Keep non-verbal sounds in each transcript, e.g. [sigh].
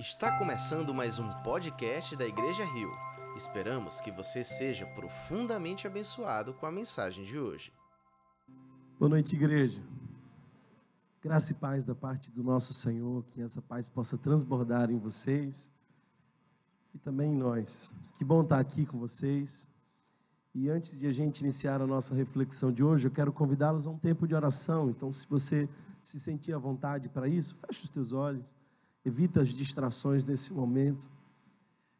Está começando mais um podcast da Igreja Rio. Esperamos que você seja profundamente abençoado com a mensagem de hoje. Boa noite, igreja. Graça e paz da parte do nosso Senhor, que essa paz possa transbordar em vocês e também em nós. Que bom estar aqui com vocês. E antes de a gente iniciar a nossa reflexão de hoje, eu quero convidá-los a um tempo de oração. Então, se você se sentir à vontade para isso, feche os teus olhos, evita as distrações nesse momento.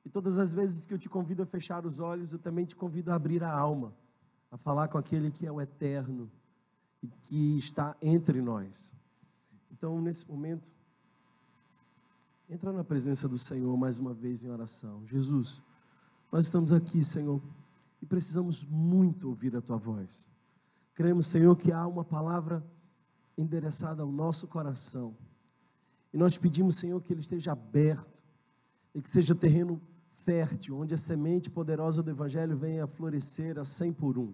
E todas as vezes que eu te convido a fechar os olhos, eu também te convido a abrir a alma, a falar com aquele que é o eterno e que está entre nós. Então, nesse momento, entra na presença do Senhor mais uma vez em oração. Jesus, nós estamos aqui, Senhor, e precisamos muito ouvir a tua voz. Cremos, Senhor, que há uma palavra endereçada ao nosso coração. E nós pedimos, Senhor, que ele esteja aberto e que seja terreno fértil, onde a semente poderosa do Evangelho venha a florescer a cem por um.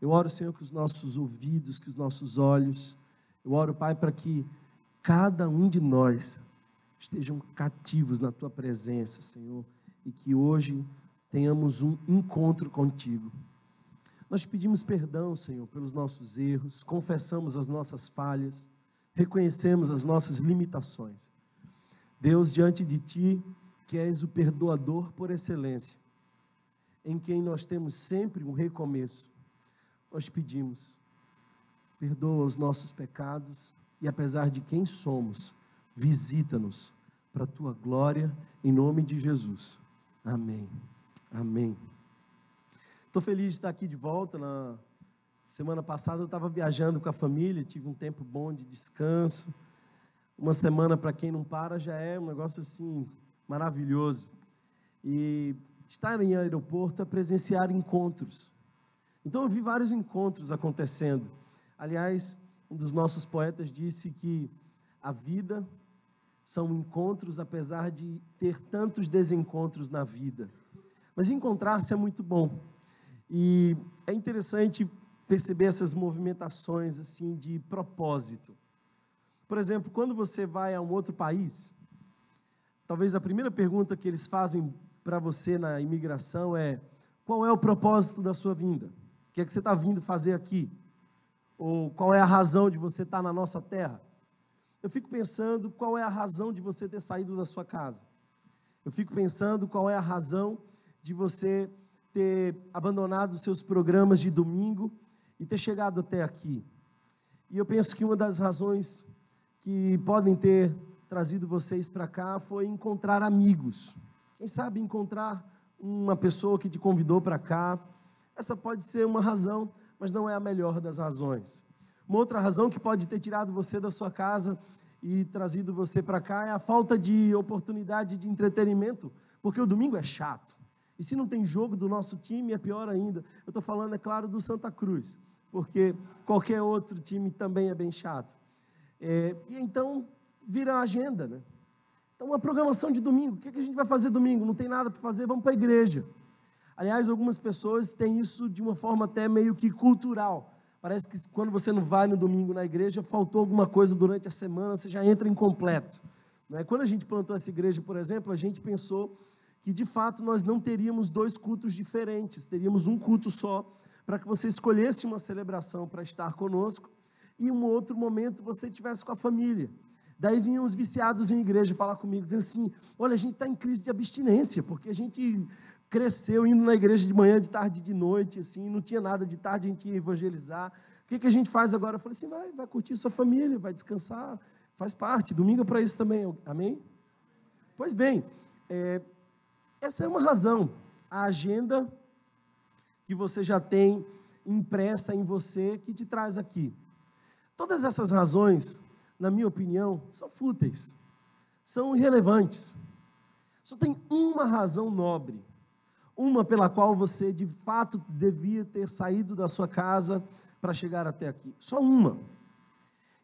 Eu oro, Senhor, que os nossos ouvidos, que os nossos olhos, eu oro, Pai, para que cada um de nós estejam cativos na Tua presença, Senhor, e que hoje tenhamos um encontro contigo. Nós pedimos perdão, Senhor, pelos nossos erros, confessamos as nossas falhas, reconhecemos as nossas limitações. Deus, diante de Ti, que és o perdoador por excelência, em quem nós temos sempre um recomeço, nós pedimos, perdoa os nossos pecados e, apesar de quem somos, visita-nos para a Tua glória, em nome de Jesus. Amém. Amém. Estou feliz de estar aqui de volta. Na semana passada eu estava viajando com a família, tive um tempo bom de descanso. Uma semana, para quem não para, já é um negócio assim maravilhoso. E estar em aeroporto é presenciar encontros. Então eu vi vários encontros acontecendo. Aliás, um dos nossos poetas disse que a vida são encontros, apesar de ter tantos desencontros na vida. Mas encontrar-se é muito bom. E é interessante perceber essas movimentações assim de propósito. Por exemplo, quando você vai a um outro país, talvez a primeira pergunta que eles fazem para você na imigração é: qual é o propósito da sua vinda? O que é que você está vindo fazer aqui? Ou qual é a razão de você estar na nossa terra? Eu fico pensando qual é a razão de você ter saído da sua casa. Eu fico pensando qual é a razão de você ter abandonado os seus programas de domingo e ter chegado até aqui. E eu penso que uma das razões que podem ter trazido vocês para cá foi encontrar amigos. Quem sabe encontrar uma pessoa que te convidou para cá. Essa pode ser uma razão, mas não é a melhor das razões. Uma outra razão que pode ter tirado você da sua casa e trazido você para cá é a falta de oportunidade de entretenimento, porque o domingo é chato. E se não tem jogo do nosso time, é pior ainda. Eu estou falando, é claro, do Santa Cruz, porque qualquer outro time também é bem chato. É, e então vira a agenda, né? Então, uma programação de domingo. O que, é que a gente vai fazer domingo? Não tem nada para fazer, vamos para a igreja. Aliás, algumas pessoas têm isso de uma forma até meio que cultural. Parece que quando você não vai no domingo na igreja, faltou alguma coisa durante a semana, você já entra incompleto. Não é? Quando a gente plantou essa igreja, por exemplo, a gente pensou que de fato nós não teríamos dois cultos diferentes, teríamos um culto só, para que você escolhesse uma celebração para estar conosco e um outro momento você tivesse com a família. Daí vinham os viciados em igreja falar comigo, dizendo assim: olha, a gente está em crise de abstinência, porque a gente cresceu indo na igreja de manhã, de tarde, de noite, assim, não tinha nada de tarde, a gente ia evangelizar. O que, que a gente faz agora? Eu falei assim: vai, vai curtir sua família, vai descansar, faz parte, domingo é para isso também, amém? Pois bem, é, essa é uma razão. A agenda que você já tem impressa em você que te traz aqui. Todas essas razões, na minha opinião, são fúteis, são irrelevantes. Só tem uma razão nobre, uma pela qual você de fato devia ter saído da sua casa para chegar até aqui. Só uma.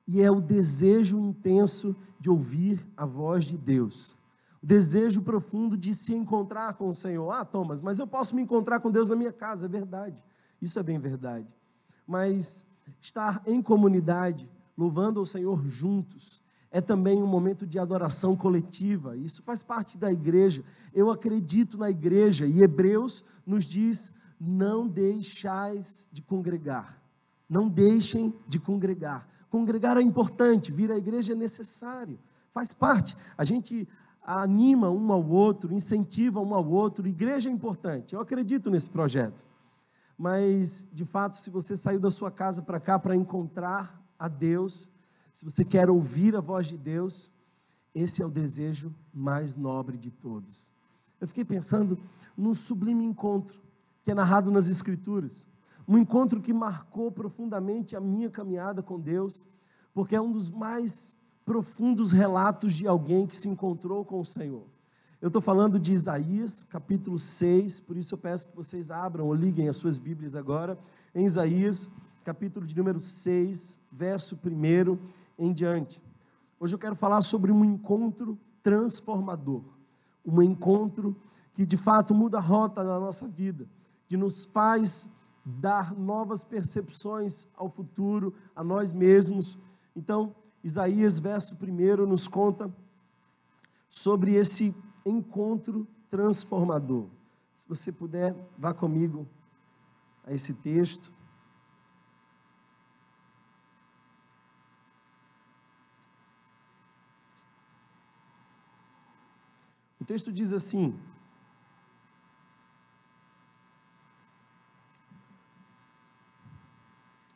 E é o desejo intenso de ouvir a voz de Deus desejo profundo de se encontrar com o Senhor. Ah, Thomas, mas eu posso me encontrar com Deus na minha casa, é verdade. Isso é bem verdade. Mas estar em comunidade, louvando ao Senhor juntos, é também um momento de adoração coletiva. Isso faz parte da igreja. Eu acredito na igreja e Hebreus nos diz: não deixais de congregar. Não deixem de congregar. Congregar é importante, vir à igreja é necessário, faz parte. A gente anima um ao outro, incentiva um ao outro. Igreja é importante. Eu acredito nesse projeto. Mas, de fato, se você saiu da sua casa para cá para encontrar a Deus, se você quer ouvir a voz de Deus, esse é o desejo mais nobre de todos. Eu fiquei pensando num sublime encontro que é narrado nas Escrituras. Um encontro que marcou profundamente a minha caminhada com Deus, porque é um dos mais profundos relatos de alguém que se encontrou com o Senhor. Eu estou falando de Isaías, capítulo 6, por isso eu peço que vocês abram ou liguem as suas Bíblias agora, em Isaías, capítulo de número 6, verso 1 em diante. Hoje eu quero falar sobre um encontro transformador, um encontro que de fato muda a rota da nossa vida, que nos faz dar novas percepções ao futuro, a nós mesmos. Então, Isaías, verso 1, nos conta sobre esse encontro transformador. Se você puder, vá comigo a esse texto. O texto diz assim: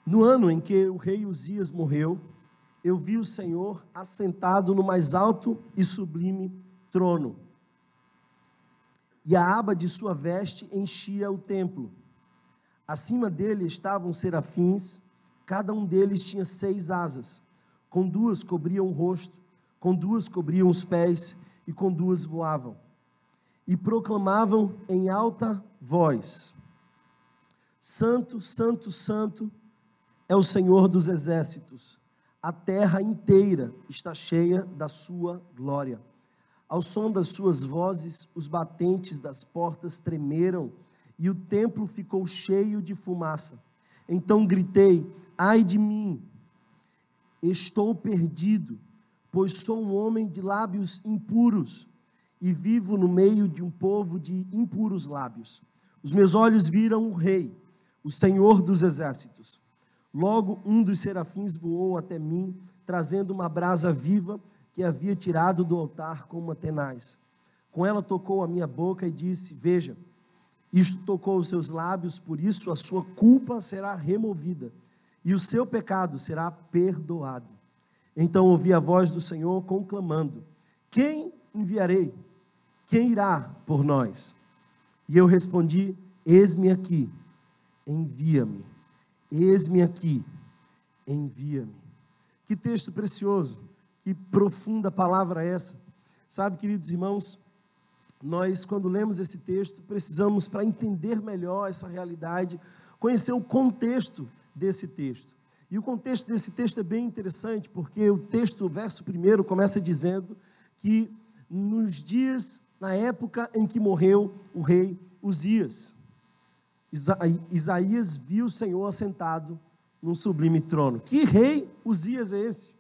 No ano em que o rei Uzias morreu, eu vi o Senhor assentado no mais alto e sublime trono e a aba de sua veste enchia o templo. Acima dele estavam serafins, cada um deles tinha seis asas, com duas cobriam o rosto, com duas cobriam os pés e com duas voavam. E proclamavam em alta voz: Santo, Santo, Santo é o Senhor dos exércitos. A terra inteira está cheia da sua glória. Ao som das suas vozes, os batentes das portas tremeram e o templo ficou cheio de fumaça. Então gritei: Ai de mim, estou perdido, pois sou um homem de lábios impuros e vivo no meio de um povo de impuros lábios. Os meus olhos viram o Rei, o Senhor dos exércitos. Logo um dos serafins voou até mim, trazendo uma brasa viva que havia tirado do altar com uma tenaz. Com ela tocou a minha boca e disse: Veja, isto tocou os seus lábios, por isso a sua culpa será removida e o seu pecado será perdoado. Então ouvi a voz do Senhor conclamando: Quem enviarei? Quem irá por nós? E eu respondi: Eis-me aqui, envia-me. Eis-me aqui, envia-me. Que texto precioso. Que profunda palavra essa. Sabe, queridos irmãos, nós, quando lemos esse texto, precisamos, para entender melhor essa realidade, conhecer o contexto desse texto. E o contexto desse texto é bem interessante, porque o texto, o verso primeiro, começa dizendo que nos dias, na época em que morreu o rei Uzias, Isaías viu o Senhor assentado num sublime trono. Que rei Uzias é esse?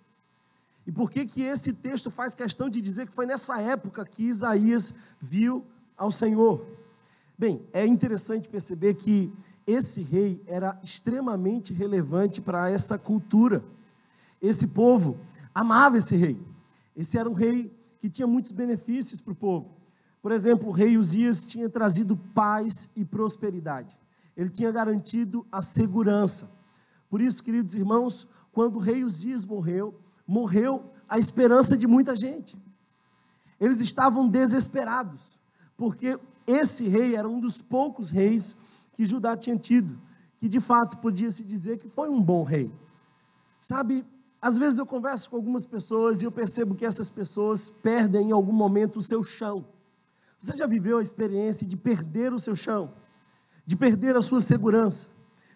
E por que que esse texto faz questão de dizer que foi nessa época que Isaías viu ao Senhor? Bem, é interessante perceber que esse rei era extremamente relevante para essa cultura. Esse povo amava esse rei. Esse era um rei que tinha muitos benefícios para o povo. Por exemplo, o rei Uzias tinha trazido paz e prosperidade. Ele tinha garantido a segurança. Por isso, queridos irmãos, quando o rei Uzias morreu, morreu a esperança de muita gente. Eles estavam desesperados, porque esse rei era um dos poucos reis que Judá tinha tido, que de fato podia se dizer que foi um bom rei. Sabe, às vezes eu converso com algumas pessoas e eu percebo que essas pessoas perdem em algum momento o seu chão. Você já viveu a experiência de perder o seu chão, de perder a sua segurança,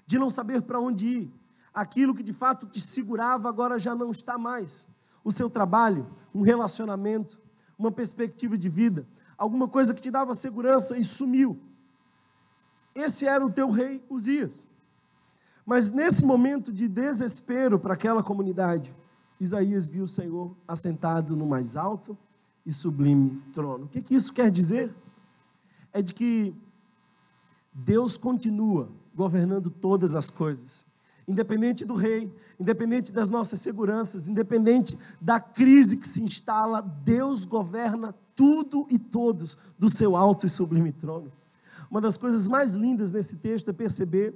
de não saber para onde ir, aquilo que de fato te segurava agora já não está mais. O seu trabalho, um relacionamento, uma perspectiva de vida, alguma coisa que te dava segurança e sumiu. Esse era o teu rei Uzias. Mas nesse momento de desespero para aquela comunidade, Isaías viu o Senhor assentado no mais alto e sublime trono. O que, que isso quer dizer? É de que Deus continua governando todas as coisas, independente do rei, independente das nossas seguranças, independente da crise que se instala, Deus governa tudo e todos do seu alto e sublime trono. Uma das coisas mais lindas nesse texto é perceber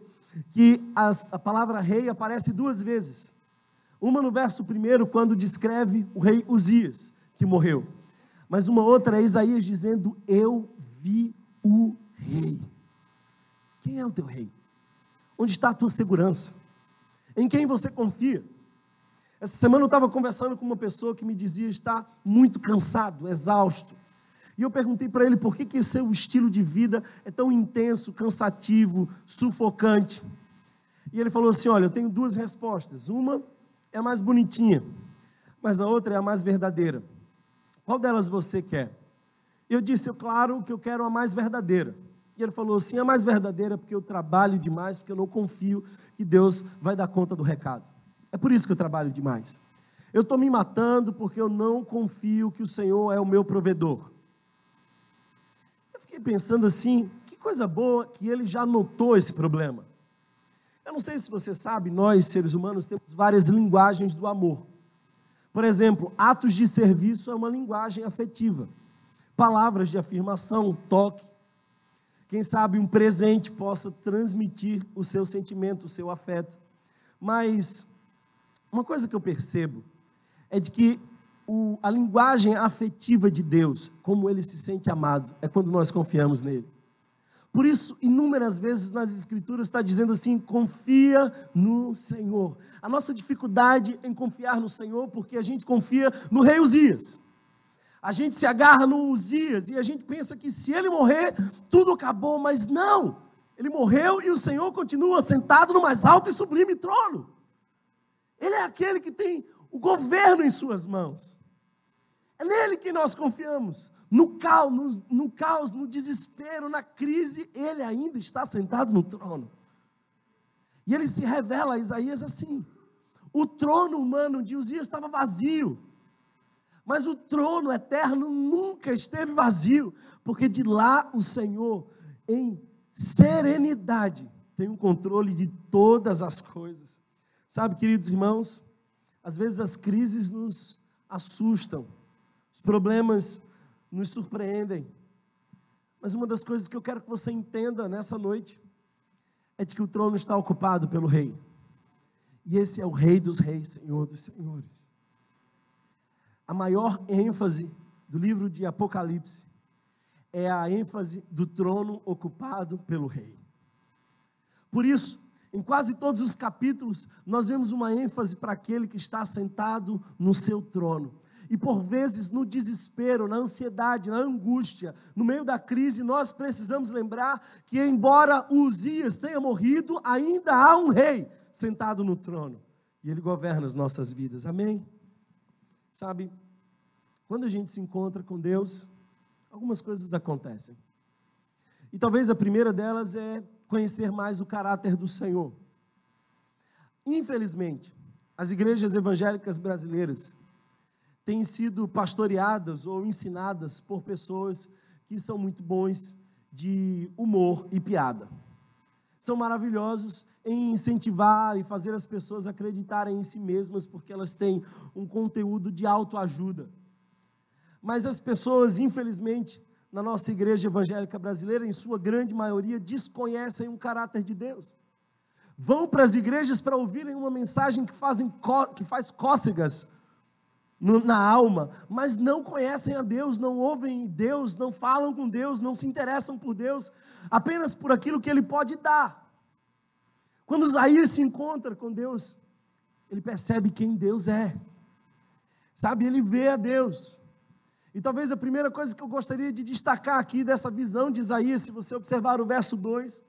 que as, a palavra rei aparece duas vezes. Uma no verso primeiro, quando descreve o rei Uzias, que morreu. Mas uma outra é Isaías dizendo: Eu vi o rei. Quem é o teu rei? Onde está a tua segurança? Em quem você confia? Essa semana eu estava conversando com uma pessoa que me dizia estar muito cansado, exausto. E eu perguntei para ele por que, que seu estilo de vida é tão intenso, cansativo, sufocante. E ele falou assim: Olha, eu tenho duas respostas. Uma é a mais bonitinha, mas a outra é a mais verdadeira. Qual delas você quer? Eu disse, claro que eu quero a mais verdadeira. E ele falou assim: a mais verdadeira porque eu trabalho demais, porque eu não confio que Deus vai dar conta do recado. É por isso que eu trabalho demais. Eu estou me matando porque eu não confio que o Senhor é o meu provedor. Eu fiquei pensando assim: que coisa boa que ele já notou esse problema. Eu não sei se você sabe, nós seres humanos temos várias linguagens do amor. Por exemplo, atos de serviço é uma linguagem afetiva. Palavras de afirmação, toque. Quem sabe um presente possa transmitir o seu sentimento, o seu afeto. Mas uma coisa que eu percebo é de que o, a linguagem afetiva de Deus, como ele se sente amado, é quando nós confiamos nele. Por isso, inúmeras vezes nas Escrituras está dizendo assim: confia no Senhor. A nossa dificuldade em confiar no Senhor, porque a gente confia no rei Uzias. A gente se agarra no Uzias e a gente pensa que se ele morrer, tudo acabou, mas não. Ele morreu e o Senhor continua sentado no mais alto e sublime trono. Ele é aquele que tem o governo em suas mãos. É nele que nós confiamos. No caos, no, no caos, no desespero, na crise, ele ainda está sentado no trono. E ele se revela a Isaías assim: o trono humano de Uzias estava vazio, mas o trono eterno nunca esteve vazio, porque de lá o Senhor, em serenidade, tem o um controle de todas as coisas. Sabe, queridos irmãos, às vezes as crises nos assustam, os problemas nos surpreendem. Mas uma das coisas que eu quero que você entenda nessa noite é de que o trono está ocupado pelo rei. E esse é o rei dos reis, senhor dos senhores. A maior ênfase do livro de Apocalipse é a ênfase do trono ocupado pelo rei. Por isso, em quase todos os capítulos, nós vemos uma ênfase para aquele que está sentado no seu trono. E por vezes, no desespero, na ansiedade, na angústia, no meio da crise, nós precisamos lembrar que, embora Uzias tenha morrido, ainda há um rei sentado no trono. E ele governa as nossas vidas. Amém? Sabe, quando a gente se encontra com Deus, algumas coisas acontecem. E talvez a primeira delas é conhecer mais o caráter do Senhor. Infelizmente, as igrejas evangélicas brasileiras têm sido pastoreadas ou ensinadas por pessoas que são muito bons de humor e piada. São maravilhosos em incentivar e fazer as pessoas acreditarem em si mesmas, porque elas têm um conteúdo de autoajuda. Mas as pessoas, infelizmente, na nossa igreja evangélica brasileira, em sua grande maioria, desconhecem o caráter de Deus. Vão para as igrejas para ouvirem uma mensagem que, fazem, que faz cócegas na alma, mas não conhecem a Deus, não ouvem Deus, não falam com Deus, não se interessam por Deus, apenas por aquilo que Ele pode dar. Quando Isaías se encontra com Deus, ele percebe quem Deus é, sabe? Ele vê a Deus. E talvez a primeira coisa que eu gostaria de destacar aqui dessa visão de Isaías, se você observar o verso 2,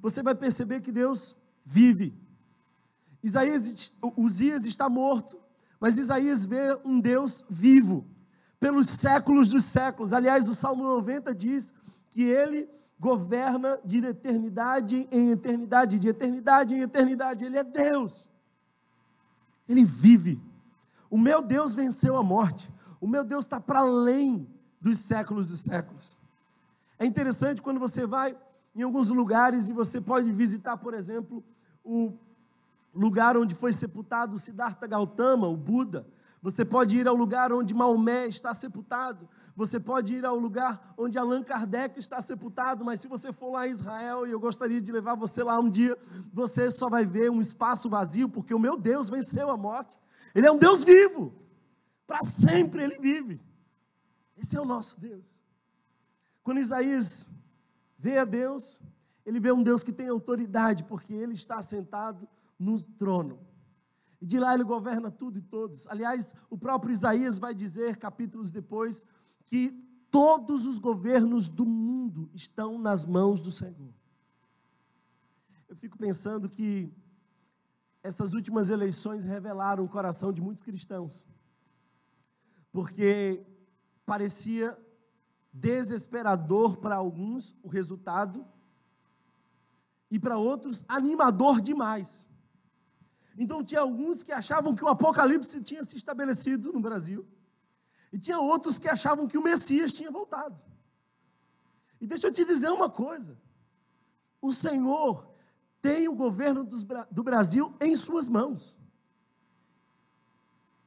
você vai perceber que Deus vive. Isaías, Uzias está morto, mas Isaías vê um Deus vivo, pelos séculos dos séculos. Aliás, o Salmo 90 diz que ele governa de eternidade em eternidade, de eternidade em eternidade. Ele é Deus. Ele vive. O meu Deus venceu a morte. O meu Deus está para além dos séculos dos séculos. É interessante quando você vai em alguns lugares e você pode visitar, por exemplo, o lugar onde foi sepultado Siddhartha Gautama, o Buda. Você pode ir ao lugar onde Maomé está sepultado. Você pode ir ao lugar onde Allan Kardec está sepultado. Mas se você for lá em Israel, e eu gostaria de levar você lá um dia, você só vai ver um espaço vazio, porque o meu Deus venceu a morte. Ele é um Deus vivo. Para sempre ele vive. Esse é o nosso Deus. Quando Isaías vê a Deus, ele vê um Deus que tem autoridade, porque ele está sentado no trono. E de lá ele governa tudo e todos. Aliás, o próprio Isaías vai dizer, capítulos depois, que todos os governos do mundo estão nas mãos do Senhor. Eu fico pensando que essas últimas eleições revelaram o coração de muitos cristãos, porque parecia desesperador para alguns o resultado e para outros animador demais. Então tinha alguns que achavam que o apocalipse tinha se estabelecido no Brasil. E tinha outros que achavam que o Messias tinha voltado. E deixa eu te dizer uma coisa: o Senhor tem o governo do Brasil em suas mãos.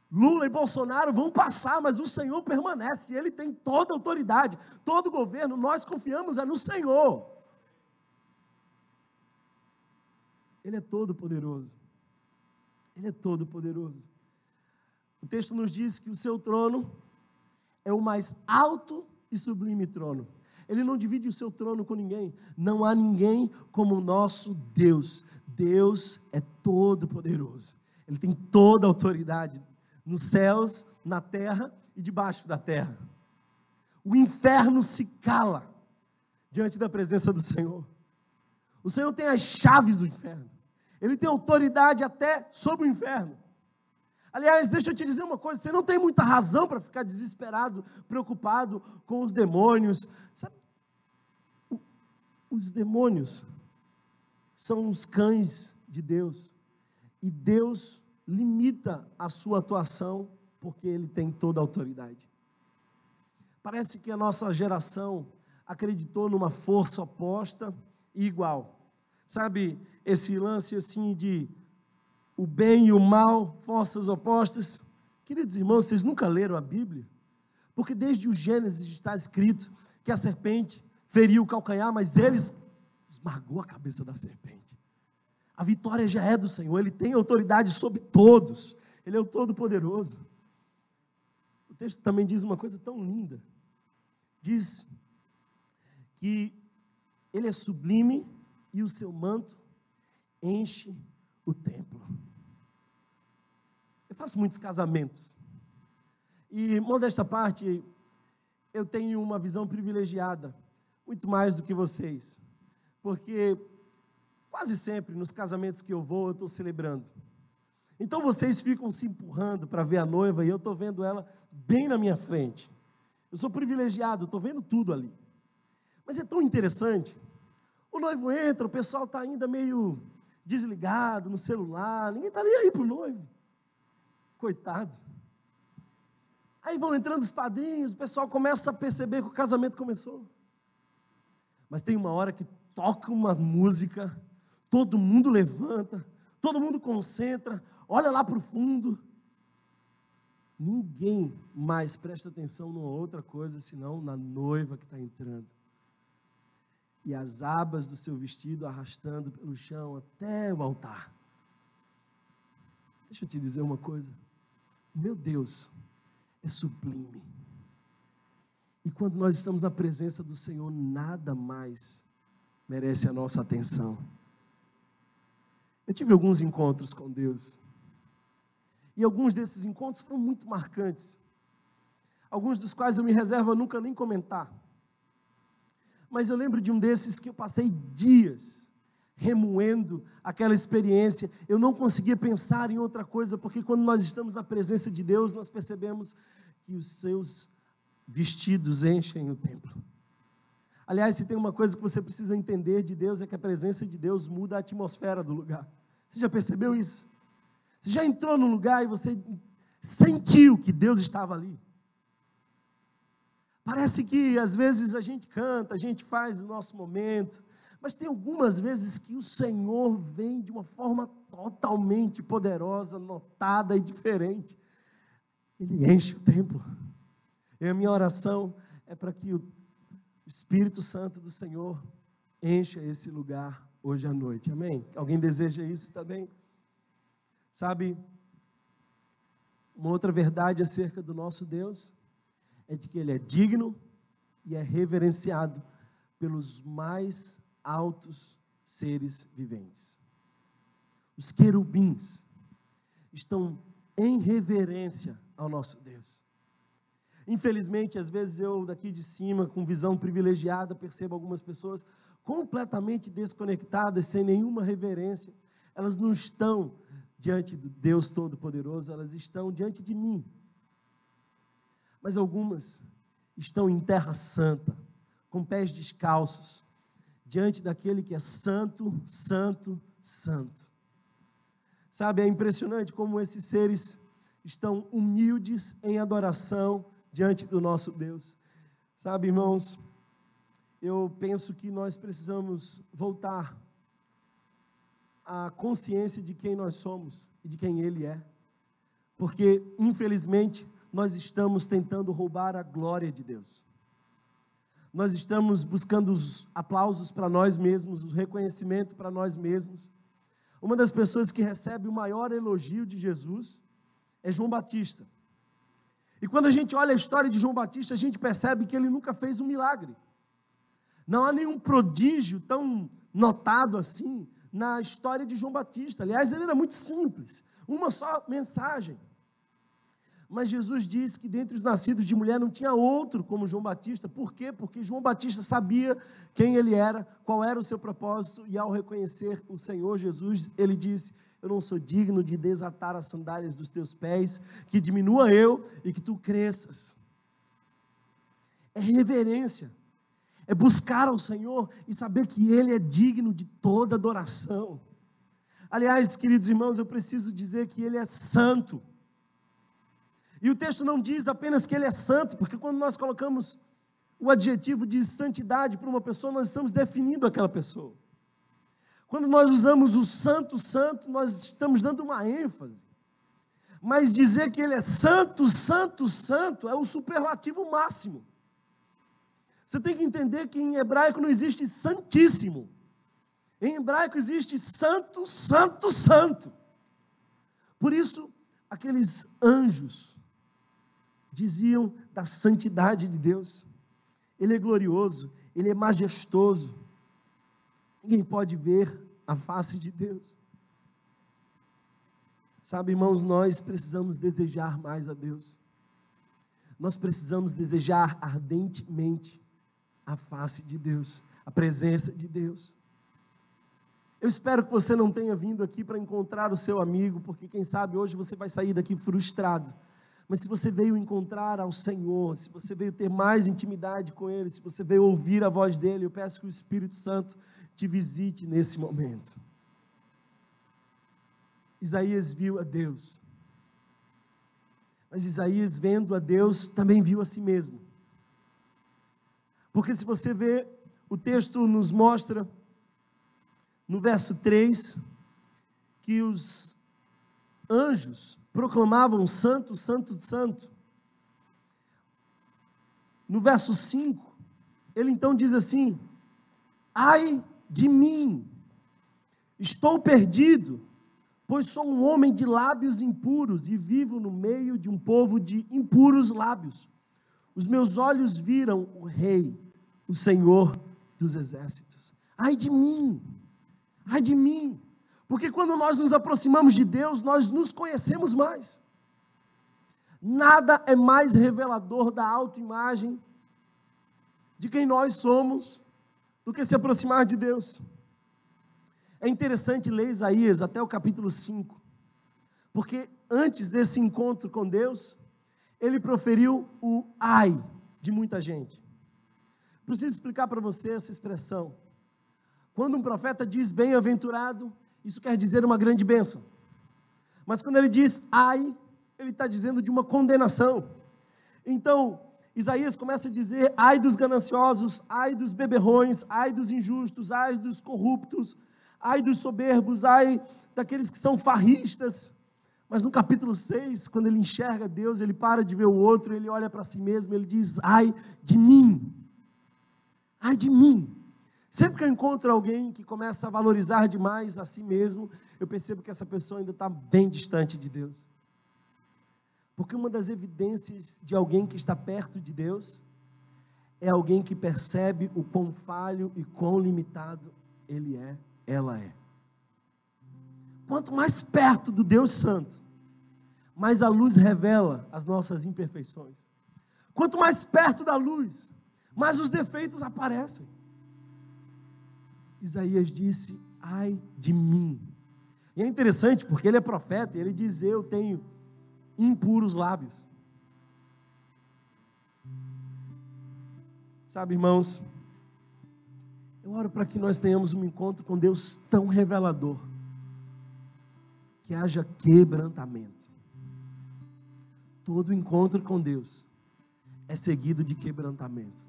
Lula e Bolsonaro vão passar, mas o Senhor permanece, ele tem toda a autoridade, todo o governo, nós confiamos é no Senhor. Ele é todo poderoso. Ele é todo poderoso. O texto nos diz que o seu trono é o mais alto e sublime trono. Ele não divide o seu trono com ninguém. Não há ninguém como o nosso Deus. Deus é todo poderoso. Ele tem toda a autoridade nos céus, na terra e debaixo da terra. O inferno se cala diante da presença do Senhor. O Senhor tem as chaves do inferno. Ele tem autoridade até sobre o inferno. Aliás, deixa eu te dizer uma coisa: você não tem muita razão para ficar desesperado, preocupado com os demônios. Sabe? Os demônios são os cães de Deus. E Deus limita a sua atuação porque ele tem toda a autoridade. Parece que a nossa geração acreditou numa força oposta e igual. Sabe, esse lance assim de o bem e o mal, forças opostas. Queridos irmãos, vocês nunca leram a Bíblia? Porque desde o Gênesis está escrito que a serpente feriu o calcanhar, mas ele esmagou a cabeça da serpente. A vitória já é do Senhor, ele tem autoridade sobre todos, ele é o Todo-Poderoso. O texto também diz uma coisa tão linda: diz que ele é sublime e o seu manto enche o templo. Eu faço muitos casamentos. E, modesta parte, eu tenho uma visão privilegiada, muito mais do que vocês. Porque quase sempre nos casamentos que eu vou, eu estou celebrando. Então vocês ficam se empurrando para ver a noiva e eu estou vendo ela bem na minha frente. Eu sou privilegiado, estou vendo tudo ali. Mas é tão interessante. O noivo entra, o pessoal está ainda meio desligado no celular, ninguém está nem aí para o noivo. Coitado. Aí vão entrando os padrinhos, o pessoal começa a perceber que o casamento começou. Mas tem uma hora que toca uma música, todo mundo levanta, todo mundo concentra, olha lá para o fundo. Ninguém mais presta atenção numa outra coisa senão na noiva que está entrando e as abas do seu vestido arrastando pelo chão até o altar. Deixa eu te dizer uma coisa. Meu Deus é sublime. E quando nós estamos na presença do Senhor, nada mais merece a nossa atenção. Eu tive alguns encontros com Deus. E alguns desses encontros foram muito marcantes. Alguns dos quais eu me reservo a nunca nem comentar. Mas eu lembro de um desses que eu passei dias remoendo aquela experiência. Eu não conseguia pensar em outra coisa, porque quando nós estamos na presença de Deus, nós percebemos que os seus vestidos enchem o templo. Aliás, se tem uma coisa que você precisa entender de Deus, é que a presença de Deus muda a atmosfera do lugar. Você já percebeu isso? Você já entrou num lugar e você sentiu que Deus estava ali. Parece que às vezes a gente canta, a gente faz o nosso momento, mas tem algumas vezes que o Senhor vem de uma forma totalmente poderosa, notada e diferente. Ele enche o templo. E a minha oração é para que o Espírito Santo do Senhor encha esse lugar hoje à noite. Amém? Alguém deseja isso também? Sabe, uma outra verdade acerca do nosso Deus é de que Ele é digno e é reverenciado pelos mais altos seres viventes. Os querubins estão em reverência ao nosso Deus. Infelizmente, às vezes eu daqui de cima, com visão privilegiada, percebo algumas pessoas completamente desconectadas, sem nenhuma reverência. Elas não estão diante do Deus Todo-Poderoso, elas estão diante de mim. Mas algumas estão em terra santa, com pés descalços, diante daquele que é santo, santo, santo. Sabe, é impressionante como esses seres estão humildes em adoração diante do nosso Deus. Sabe, irmãos, eu penso que nós precisamos voltar à consciência de quem nós somos e de quem Ele é. Porque, infelizmente, nós estamos tentando roubar a glória de Deus. Nós estamos buscando os aplausos para nós mesmos, o reconhecimento para nós mesmos. Uma das pessoas que recebe o maior elogio de Jesus é João Batista. E quando a gente olha a história de João Batista, a gente percebe que ele nunca fez um milagre. Não há nenhum prodígio tão notado assim na história de João Batista. Aliás, ele era muito simples, uma só mensagem. Mas Jesus disse que dentre os nascidos de mulher não tinha outro como João Batista. Por quê? Porque João Batista sabia quem ele era, qual era o seu propósito, e ao reconhecer o Senhor Jesus, ele disse: Eu não sou digno de desatar as sandálias dos teus pés, que diminua eu e que tu cresças. É reverência, é buscar ao Senhor e saber que Ele é digno de toda adoração. Aliás, queridos irmãos, eu preciso dizer que Ele é santo. E o texto não diz apenas que ele é santo, porque quando nós colocamos o adjetivo de santidade para uma pessoa, nós estamos definindo aquela pessoa. Quando nós usamos o santo, santo, nós estamos dando uma ênfase. Mas dizer que ele é santo, santo, santo é o superlativo máximo. Você tem que entender que em hebraico não existe santíssimo. Em hebraico existe santo, santo, santo. Por isso, aqueles anjos diziam da santidade de Deus. Ele é glorioso, ele é majestoso. Ninguém pode ver a face de Deus. Sabe, irmãos, nós precisamos desejar mais a Deus. Nós precisamos desejar ardentemente a face de Deus, a presença de Deus. Eu espero que você não tenha vindo aqui para encontrar o seu amigo, porque quem sabe hoje você vai sair daqui frustrado mas se você veio encontrar ao Senhor, se você veio ter mais intimidade com Ele, se você veio ouvir a voz dEle, eu peço que o Espírito Santo te visite nesse momento. Isaías viu a Deus. Mas Isaías, vendo a Deus, também viu a si mesmo. Porque se você vê, o texto nos mostra, no verso 3, que os anjos proclamavam santo, santo, santo. No verso 5, ele então diz assim: Ai de mim, estou perdido, pois sou um homem de lábios impuros e vivo no meio de um povo de impuros lábios. Os meus olhos viram o Rei, o Senhor dos exércitos. Ai de mim, ai de mim, porque quando nós nos aproximamos de Deus, nós nos conhecemos mais. Nada é mais revelador da autoimagem de quem nós somos do que se aproximar de Deus. É interessante ler Isaías até o capítulo 5, porque antes desse encontro com Deus, ele proferiu o ai de muita gente. Preciso explicar para você essa expressão. Quando um profeta diz bem-aventurado, isso quer dizer uma grande bênção. Mas quando ele diz ai, ele está dizendo de uma condenação. Então, Isaías começa a dizer: ai dos gananciosos, ai dos beberrões, ai dos injustos, ai dos corruptos, ai dos soberbos, ai daqueles que são farristas. Mas no capítulo 6, quando ele enxerga Deus, ele para de ver o outro, ele olha para si mesmo, ele diz: ai de mim, ai de mim. Sempre que eu encontro alguém que começa a valorizar demais a si mesmo, eu percebo que essa pessoa ainda está bem distante de Deus. Porque uma das evidências de alguém que está perto de Deus é alguém que percebe o quão falho e quão limitado ele é, ela é. Quanto mais perto do Deus Santo, mais a luz revela as nossas imperfeições. Quanto mais perto da luz, mais os defeitos aparecem. Isaías disse: Ai de mim. E é interessante porque ele é profeta e ele diz: Eu tenho impuros lábios. Sabe, irmãos, eu oro para que nós tenhamos um encontro com Deus tão revelador, que haja quebrantamento. Todo encontro com Deus é seguido de quebrantamento.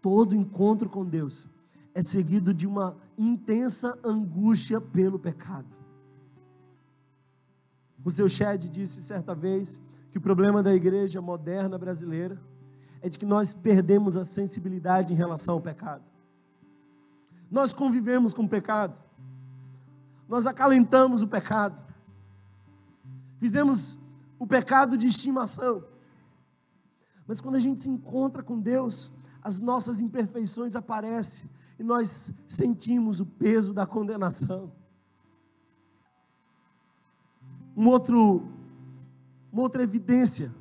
Todo encontro com Deus é seguido de uma intensa angústia pelo pecado. O seu Shed disse certa vez que o problema da igreja moderna brasileira é de que nós perdemos a sensibilidade em relação ao pecado. Nós convivemos com o pecado, nós acalentamos o pecado, fizemos o pecado de estimação. Mas quando a gente se encontra com Deus, as nossas imperfeições aparecem e nós sentimos o peso da condenação. Um outro, uma outra evidência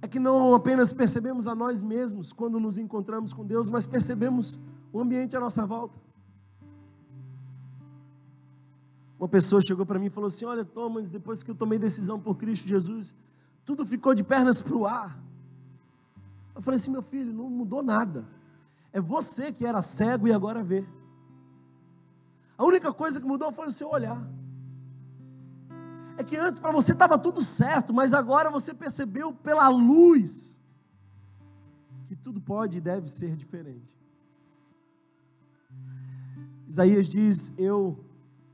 é que não apenas percebemos a nós mesmos quando nos encontramos com Deus, mas percebemos o ambiente à nossa volta. Uma pessoa chegou para mim e falou assim: Olha, Thomas, depois que eu tomei decisão por Cristo Jesus, tudo ficou de pernas para o ar. Eu falei assim: Meu filho, não mudou nada. É você que era cego e agora vê. A única coisa que mudou foi o seu olhar. É que antes para você estava tudo certo, mas agora você percebeu pela luz que tudo pode e deve ser diferente. Isaías diz: Eu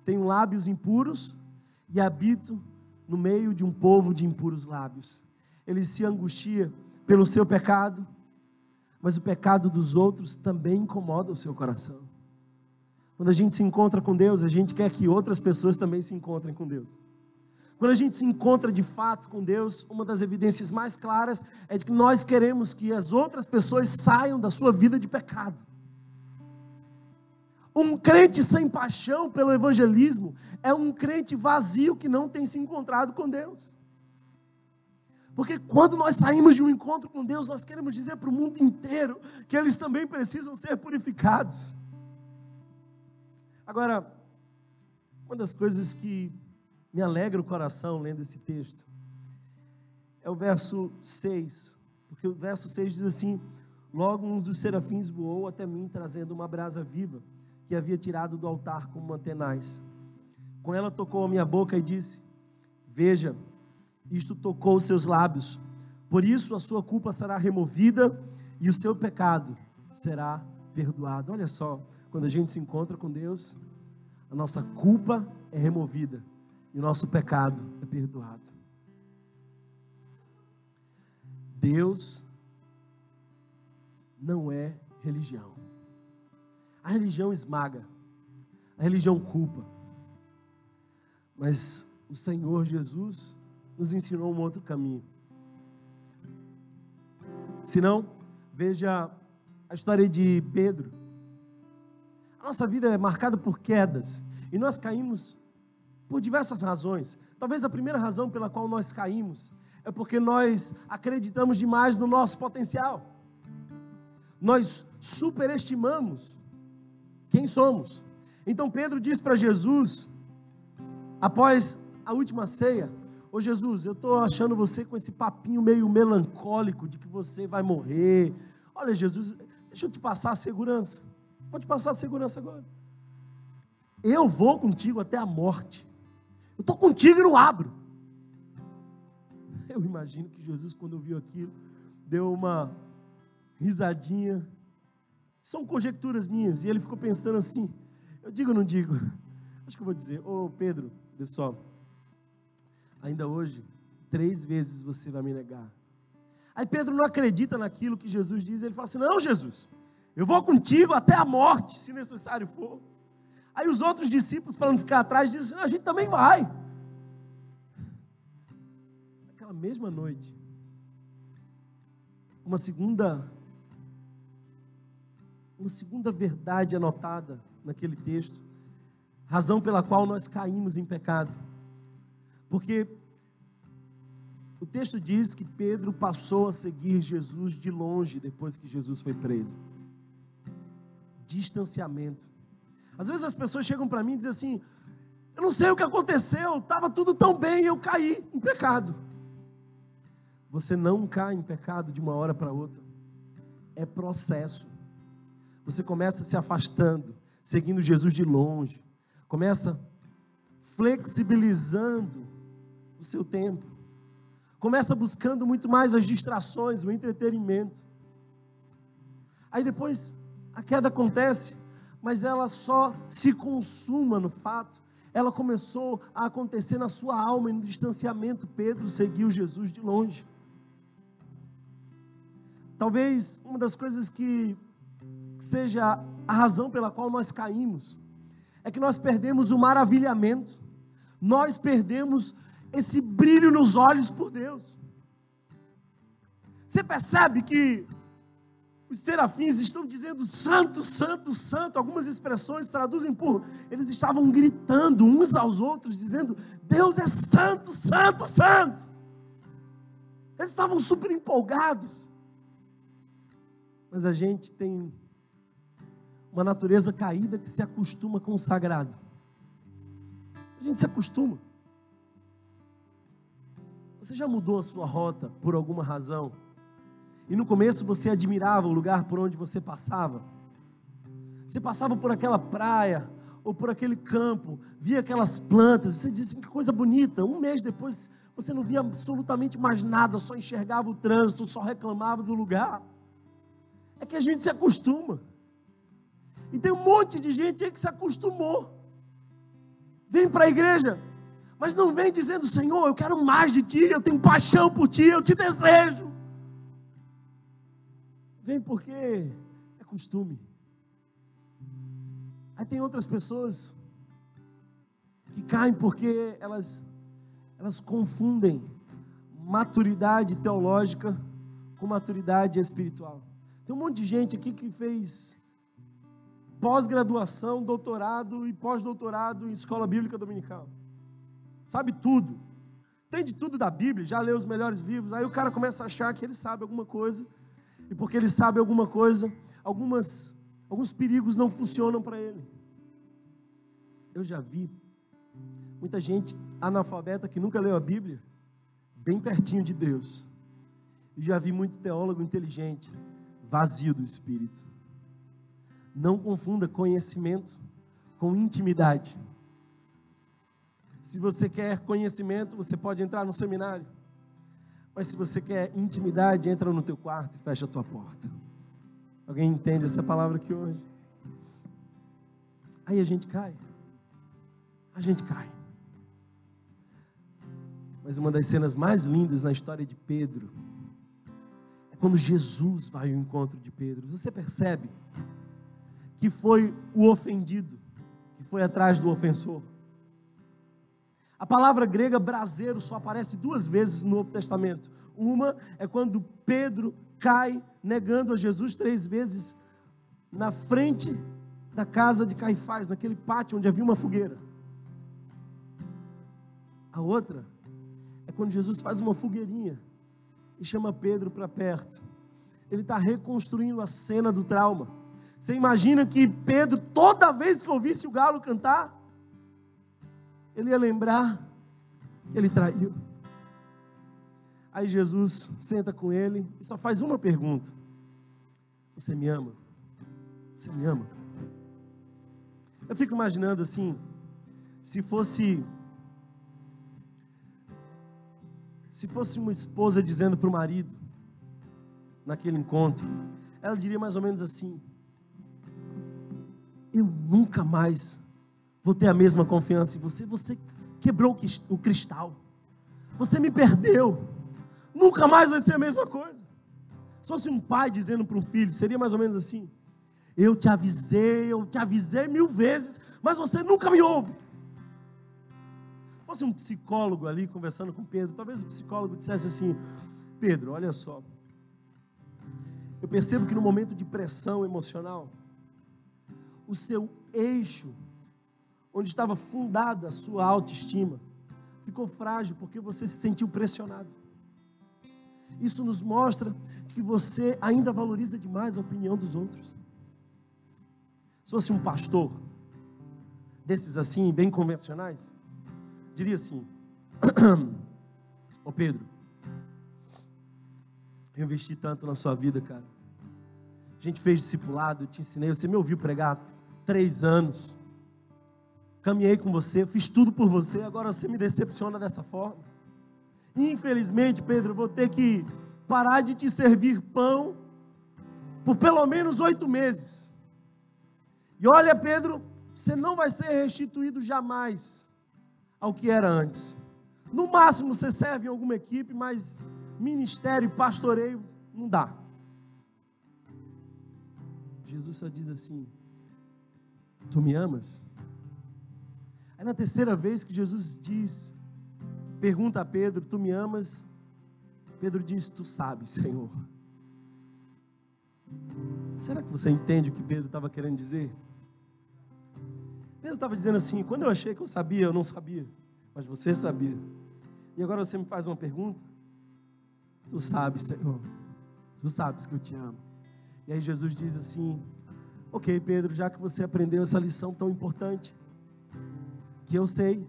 tenho lábios impuros e habito no meio de um povo de impuros lábios. Ele se angustia pelo seu pecado mas o pecado dos outros também incomoda o seu coração. Quando a gente se encontra com Deus, a gente quer que outras pessoas também se encontrem com Deus. Quando a gente se encontra de fato com Deus, uma das evidências mais claras é de que nós queremos que as outras pessoas saiam da sua vida de pecado. Um crente sem paixão pelo evangelismo é um crente vazio que não tem se encontrado com Deus. Porque quando nós saímos de um encontro com Deus, nós queremos dizer para o mundo inteiro que eles também precisam ser purificados. Agora, uma das coisas que me alegra o coração lendo esse texto é o verso 6, porque o verso 6 diz assim: Logo um dos serafins voou até mim, trazendo uma brasa viva que havia tirado do altar como mantenais. Com ela tocou a minha boca e disse: Veja, isto tocou os seus lábios. Por isso a sua culpa será removida e o seu pecado será perdoado. Olha só, quando a gente se encontra com Deus, a nossa culpa é removida e o nosso pecado é perdoado. Deus não é religião. A religião esmaga, a religião culpa. Mas o Senhor Jesus nos ensinou um outro caminho. Se não, veja a história de Pedro. A nossa vida é marcada por quedas e nós caímos por diversas razões. Talvez a primeira razão pela qual nós caímos é porque nós acreditamos demais no nosso potencial. Nós superestimamos quem somos. Então Pedro diz para Jesus, após a última ceia, Ô Jesus, eu estou achando você com esse papinho meio melancólico de que você vai morrer. Olha, Jesus, deixa eu te passar a segurança. Pode passar a segurança agora. Eu vou contigo até a morte. Eu estou contigo e não abro. Eu imagino que Jesus, quando viu aquilo, deu uma risadinha. São conjecturas minhas. E ele ficou pensando assim: eu digo ou não digo? Acho que eu vou dizer, ô Pedro, pessoal, ainda hoje, três vezes você vai me negar. Aí Pedro não acredita naquilo que Jesus diz, ele fala assim: Não, Jesus, eu vou contigo até a morte, se necessário for. Aí os outros discípulos, para não ficar atrás, dizem assim: A gente também vai. Naquela mesma noite, uma segunda uma segunda verdade anotada naquele texto, razão pela qual nós caímos em pecado. Porque o texto diz que Pedro passou a seguir Jesus de longe depois que Jesus foi preso. Distanciamento. Às vezes as pessoas chegam para mim e dizem assim: Eu não sei o que aconteceu, estava tudo tão bem e eu caí em pecado. Você não cai em pecado de uma hora para outra. É processo. Você começa se afastando, seguindo Jesus de longe. Começa flexibilizando o seu tempo. Começa buscando muito mais as distrações, o entretenimento. Aí depois a queda acontece, mas ela só se consuma no fato. Ela começou a acontecer na sua alma e no distanciamento. Pedro seguiu Jesus de longe. Talvez uma das coisas que seja a razão pela qual nós caímos é que nós perdemos o maravilhamento, nós perdemos esse brilho nos olhos por Deus. Você percebe que os serafins estão dizendo santo, santo, santo. Algumas expressões traduzem por eles estavam gritando uns aos outros, dizendo: Deus é santo, santo, santo. Eles estavam super empolgados. Mas a gente tem uma natureza caída que se acostuma com o sagrado. A gente se acostuma. Você já mudou a sua rota por alguma razão? E no começo você admirava o lugar por onde você passava? Você passava por aquela praia ou por aquele campo, via aquelas plantas, você dizia assim, que coisa bonita. Um mês depois você não via absolutamente mais nada, só enxergava o trânsito, só reclamava do lugar. É que a gente se acostuma. E tem um monte de gente aí que se acostumou. Vem para a igreja, mas não vem dizendo, Senhor, eu quero mais de Ti, eu tenho paixão por Ti, eu te desejo. Vem porque é costume. Aí tem outras pessoas que caem porque elas, elas confundem maturidade teológica com maturidade espiritual. Tem um monte de gente aqui que fez pós-graduação, doutorado e pós-doutorado em escola bíblica dominical. Sabe tudo. Entende tudo da Bíblia, já leu os melhores livros. Aí o cara começa a achar que ele sabe alguma coisa. E porque ele sabe alguma coisa, algumas, alguns perigos não funcionam para ele. Eu já vi muita gente analfabeta que nunca leu a Bíblia, bem pertinho de Deus. E já vi muito teólogo inteligente, vazio do Espírito. Não confunda conhecimento com intimidade. Se você quer conhecimento, você pode entrar no seminário. Mas se você quer intimidade, entra no teu quarto e fecha a tua porta. Alguém entende essa palavra aqui hoje? Aí a gente cai. A gente cai. Mas uma das cenas mais lindas na história de Pedro é quando Jesus vai ao encontro de Pedro. Você percebe que foi o ofendido, que foi atrás do ofensor. A palavra grega braseiro só aparece duas vezes no Novo Testamento. Uma é quando Pedro cai negando a Jesus três vezes na frente da casa de Caifás, naquele pátio onde havia uma fogueira. A outra é quando Jesus faz uma fogueirinha e chama Pedro para perto. Ele está reconstruindo a cena do trauma. Você imagina que Pedro, toda vez que ouvisse o galo cantar, ele ia lembrar que ele traiu. Aí Jesus senta com ele e só faz uma pergunta: Você me ama? Você me ama? Eu fico imaginando assim, se fosse se fosse uma esposa dizendo para o marido, naquele encontro, ela diria mais ou menos assim: Eu nunca mais vou ter a mesma confiança em você. Você quebrou o cristal. Você me perdeu. Nunca mais vai ser a mesma coisa. Se fosse um pai dizendo para um filho, seria mais ou menos assim: Eu te avisei, eu te avisei mil vezes, mas você nunca me ouve fosse um psicólogo ali conversando com Pedro, talvez o psicólogo dissesse assim: Pedro, olha só. Eu percebo que no momento de pressão emocional, o seu eixo, onde estava fundada a sua autoestima, ficou frágil porque você se sentiu pressionado. Isso nos mostra que você ainda valoriza demais a opinião dos outros. Se fosse um pastor, desses assim, bem convencionais, diria assim: [clears throat] Ô Pedro, eu investi tanto na sua vida, cara. A gente fez discipulado, eu te ensinei, você me ouviu pregar três anos. Caminhei com você, fiz tudo por você, agora você me decepciona dessa forma. Infelizmente, Pedro, vou ter que parar de te servir pão por pelo menos oito meses. E olha, Pedro, você não vai ser restituído jamais ao que era antes. No máximo você serve em alguma equipe, mas ministério, pastoreio, não dá. Jesus só diz assim: Tu me amas? Aí na terceira vez que Jesus diz, pergunta a Pedro: Tu me amas? Pedro diz: Tu sabes, Senhor. Será que você entende o que Pedro estava querendo dizer? Pedro estava dizendo assim: quando eu achei que eu sabia, eu não sabia, mas você sabia. E agora você me faz uma pergunta? Tu sabes, Senhor, tu sabes que eu te amo. E aí Jesus diz assim: Ok, Pedro, já que você aprendeu essa lição tão importante, que eu sei,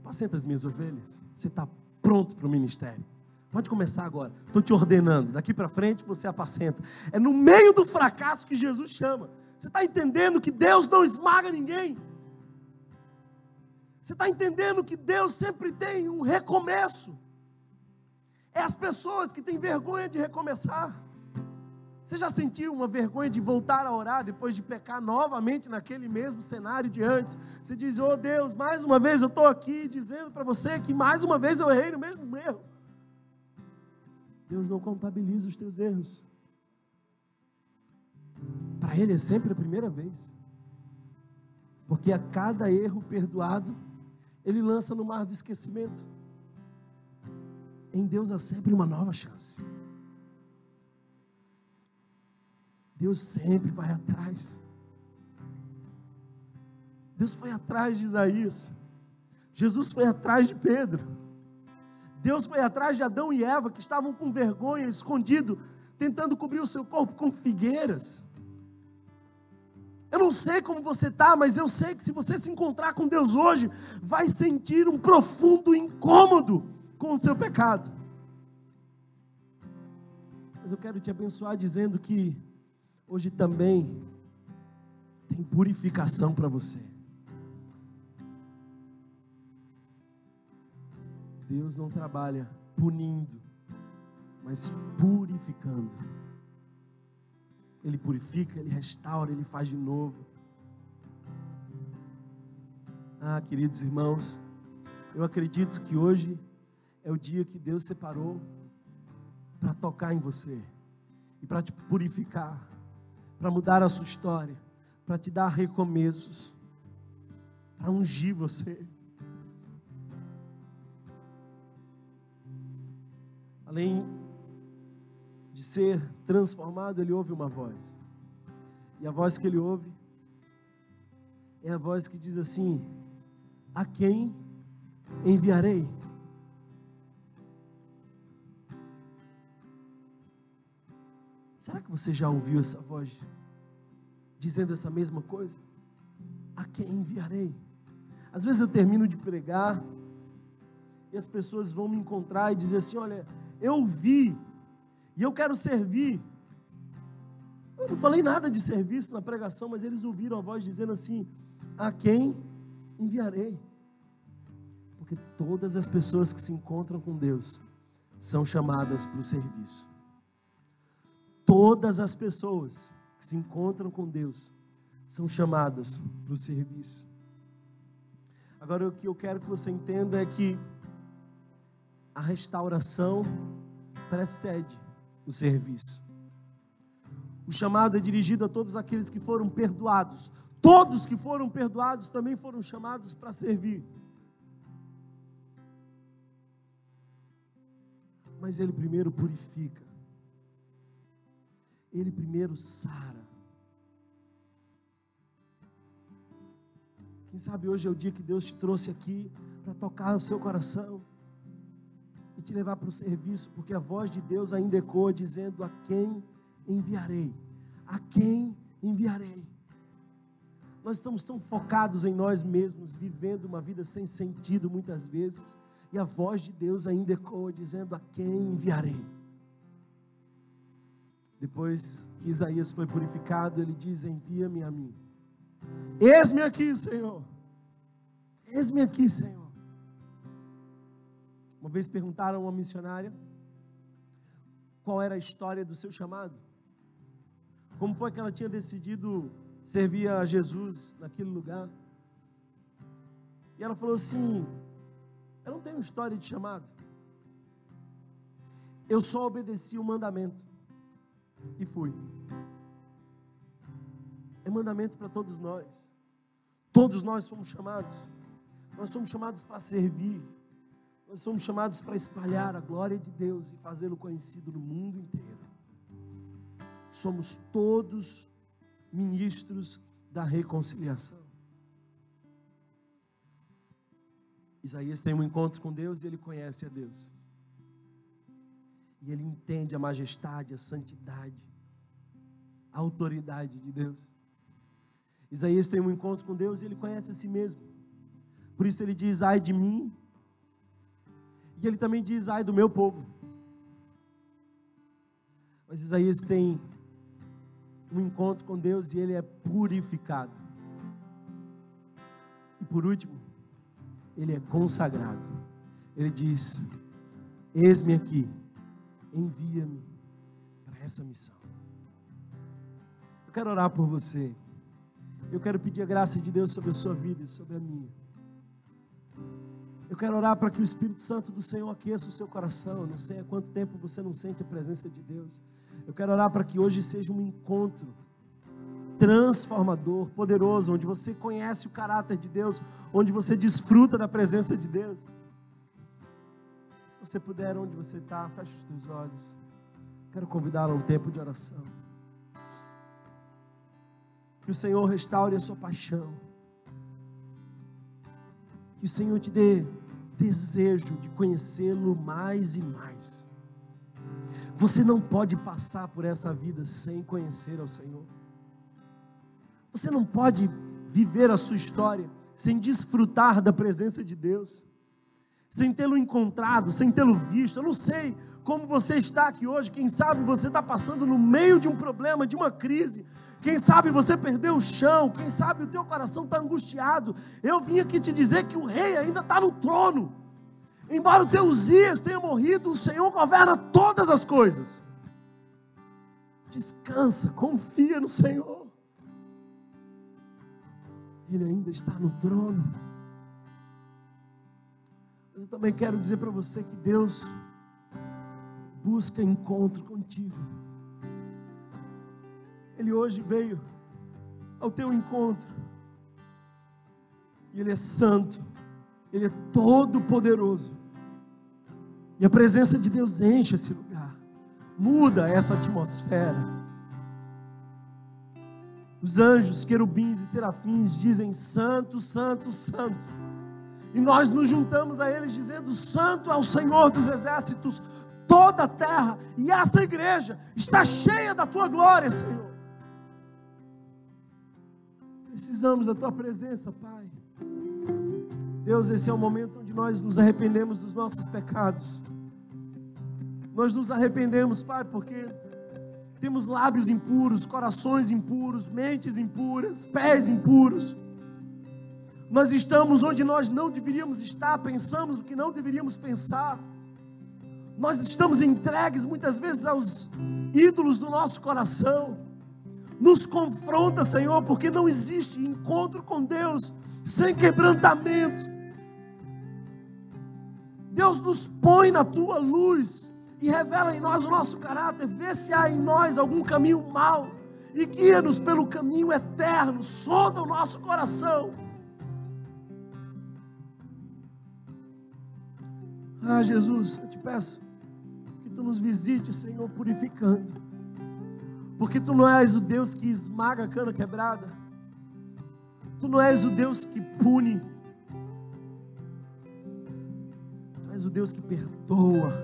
apacenta as minhas ovelhas, você está pronto para o ministério. Pode começar agora. Estou te ordenando. Daqui para frente você apacenta. É no meio do fracasso que Jesus chama. Você está entendendo que Deus não esmaga ninguém? Você está entendendo que Deus sempre tem um recomeço? É as pessoas que têm vergonha de recomeçar. Você já sentiu uma vergonha de voltar a orar depois de pecar novamente naquele mesmo cenário de antes? Você diz, oh Deus, mais uma vez eu estou aqui dizendo para você que mais uma vez eu errei no mesmo erro. Deus não contabiliza os teus erros. Para Ele é sempre a primeira vez. Porque a cada erro perdoado, Ele lança no mar do esquecimento. Em Deus há sempre uma nova chance. Deus sempre vai atrás. Deus foi atrás de Isaías. Jesus foi atrás de Pedro. Deus foi atrás de Adão e Eva que estavam com vergonha, escondido, tentando cobrir o seu corpo com figueiras. Eu não sei como você está, mas eu sei que se você se encontrar com Deus hoje, vai sentir um profundo incômodo com o seu pecado. Mas eu quero te abençoar dizendo que hoje também tem purificação para você. Deus não trabalha punindo, mas purificando. Ele purifica, Ele restaura, Ele faz de novo. Ah, queridos irmãos, eu acredito que hoje é o dia que Deus separou para tocar em você e para te purificar, para mudar a sua história, para te dar recomeços, para ungir você. Além de ser transformado, ele ouve uma voz. E a voz que ele ouve é a voz que diz assim: A quem enviarei? Será que você já ouviu essa voz dizendo essa mesma coisa? A quem enviarei? Às vezes eu termino de pregar e as pessoas vão me encontrar e dizer assim: Olha, eu vi e eu quero servir. Eu não falei nada de serviço na pregação, mas eles ouviram a voz dizendo assim: A quem enviarei? Porque todas as pessoas que se encontram com Deus são chamadas para o serviço. Todas as pessoas que se encontram com Deus são chamadas para o serviço. Agora, o que eu quero que você entenda é que a restauração precede o serviço. O chamado é dirigido a todos aqueles que foram perdoados. Todos que foram perdoados também foram chamados para servir. Mas ele primeiro purifica. Ele primeiro sara. Quem sabe hoje é o dia que Deus te trouxe aqui para tocar o seu coração e te levar para o serviço, porque a voz de Deus ainda ecoa dizendo: A quem enviarei? A quem enviarei? Nós estamos tão focados em nós mesmos, vivendo uma vida sem sentido muitas vezes, e a voz de Deus ainda ecoa dizendo: A quem enviarei? Depois que Isaías foi purificado, ele diz: Envia-me a mim. Eis-me aqui, Senhor. Eis-me aqui, Senhor. Uma vez perguntaram a uma missionária qual era a história do seu chamado. Como foi que ela tinha decidido servir a Jesus naquele lugar? E ela falou assim: Eu não tenho história de chamado. Eu só obedeci o mandamento e fui. É mandamento para todos nós. Todos nós somos chamados. Nós somos chamados para servir. Nós somos chamados para espalhar a glória de Deus e fazê-lo conhecido no mundo inteiro. Somos todos ministros da reconciliação. Isaías tem um encontro com Deus e ele conhece a Deus. E ele entende a majestade, a santidade, a autoridade de Deus. Isaías tem um encontro com Deus e ele conhece a si mesmo. Por isso ele diz: ai de mim. E ele também diz: ai do meu povo. Mas Isaías tem um encontro com Deus e ele é purificado. E por último, ele é consagrado. Ele diz: Eis-me aqui, envia-me para essa missão. Eu quero orar por você. Eu quero pedir a graça de Deus sobre a sua vida e sobre a minha. Eu quero orar para que o Espírito Santo do Senhor aqueça o seu coração. Eu não sei há quanto tempo você não sente a presença de Deus. Eu quero orar para que hoje seja um encontro transformador, poderoso, onde você conhece o caráter de Deus, onde você desfruta da presença de Deus. Se você puder, onde você está, feche os teus olhos. Quero convidá-lo a um tempo de oração. Que o Senhor restaure a sua paixão. Que o Senhor te dê desejo de conhecê-lo mais e mais. Você não pode passar por essa vida sem conhecer ao Senhor. Você não pode viver a sua história sem desfrutar da presença de Deus, sem tê-lo encontrado, sem tê-lo visto. Eu não sei como você está aqui hoje, quem sabe você está passando no meio de um problema, de uma crise, quem sabe você perdeu o chão, quem sabe o teu coração está angustiado. Eu vim aqui te dizer que o rei ainda está no trono. Embora o teu Uzias tenha morrido, o Senhor governa todas as coisas. Descansa, confia no Senhor. Ele ainda está no trono. Mas eu também quero dizer para você que Deus busca encontro contigo. Ele hoje veio ao teu encontro. E Ele é santo, Ele é todo poderoso. E a presença de Deus enche esse lugar, muda essa atmosfera. Os anjos, querubins e serafins dizem: Santo, Santo, Santo. E nós nos juntamos a eles dizendo: Santo é o Senhor dos exércitos, toda a terra e essa igreja está cheia da tua glória, Senhor. Precisamos da tua presença, Pai. Deus, esse é o momento onde nós nos arrependemos dos nossos pecados. Nós nos arrependemos, Pai, porque temos lábios impuros, corações impuros, mentes impuras, pés impuros. Nós estamos onde nós não deveríamos estar, pensamos o que não deveríamos pensar. Nós estamos entregues muitas vezes aos ídolos do nosso coração. Nos confronta, Senhor, porque não existe encontro com Deus sem quebrantamento. Deus nos põe na tua luz e revela em nós o nosso caráter, vê se há em nós algum caminho mau e guia-nos pelo caminho eterno, sonda o nosso coração. Ah, Jesus, eu te peço que tu nos visite, Senhor, purificando. Porque tu não és o Deus que esmaga a cana quebrada. Tu não és o Deus que pune. Tu és o Deus que perdoa.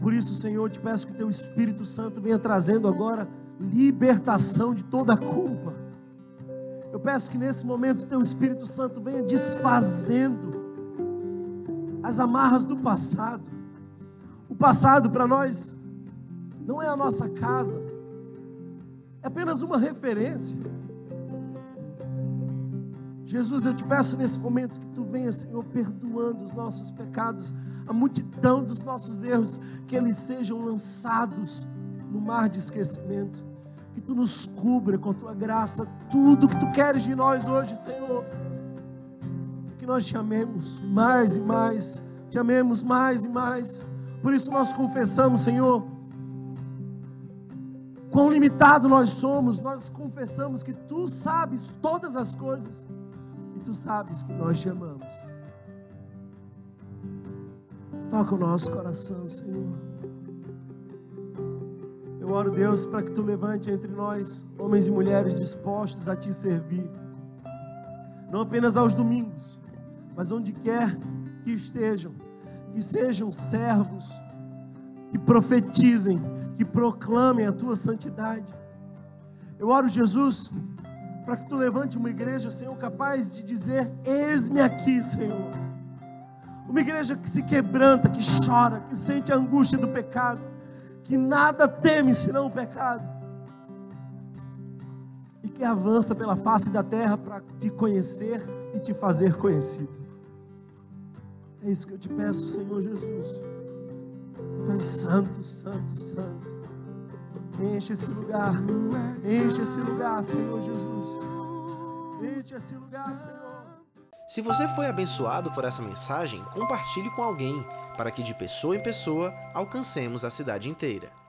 Por isso, Senhor, eu te peço que teu Espírito Santo venha trazendo agora libertação de toda culpa. Eu peço que nesse momento teu Espírito Santo venha desfazendo as amarras do passado. O passado para nós não é a nossa casa, é apenas uma referência. Jesus, eu te peço nesse momento que tu venha, Senhor, perdoando os nossos pecados, a multidão dos nossos erros, que eles sejam lançados no mar de esquecimento. Que tu nos cubra com a tua graça, tudo que tu queres de nós hoje, Senhor. Que nós te amemos mais e mais, te amemos mais e mais. Por isso nós confessamos, Senhor, quão limitado nós somos, nós confessamos que tu sabes todas as coisas e tu sabes que nós te amamos. Toca o nosso coração, Senhor. Eu oro, Deus, para que tu levante entre nós homens e mulheres dispostos a te servir, não apenas aos domingos, mas onde quer que estejam, que sejam servos, que profetizem, que proclamem a tua santidade. Eu oro, Jesus, para que tu levante uma igreja, Senhor, capaz de dizer: Eis-me aqui, Senhor. Uma igreja que se quebranta, que chora, que sente a angústia do pecado que nada teme senão o pecado, e que avança pela face da terra para te conhecer e te fazer conhecido. É isso que eu te peço, Senhor Jesus. Tu és santo, santo, santo. Enche esse lugar, enche esse lugar, Senhor Jesus. Enche esse lugar, Senhor. Se você foi abençoado por essa mensagem, compartilhe com alguém, para que de pessoa em pessoa alcancemos a cidade inteira.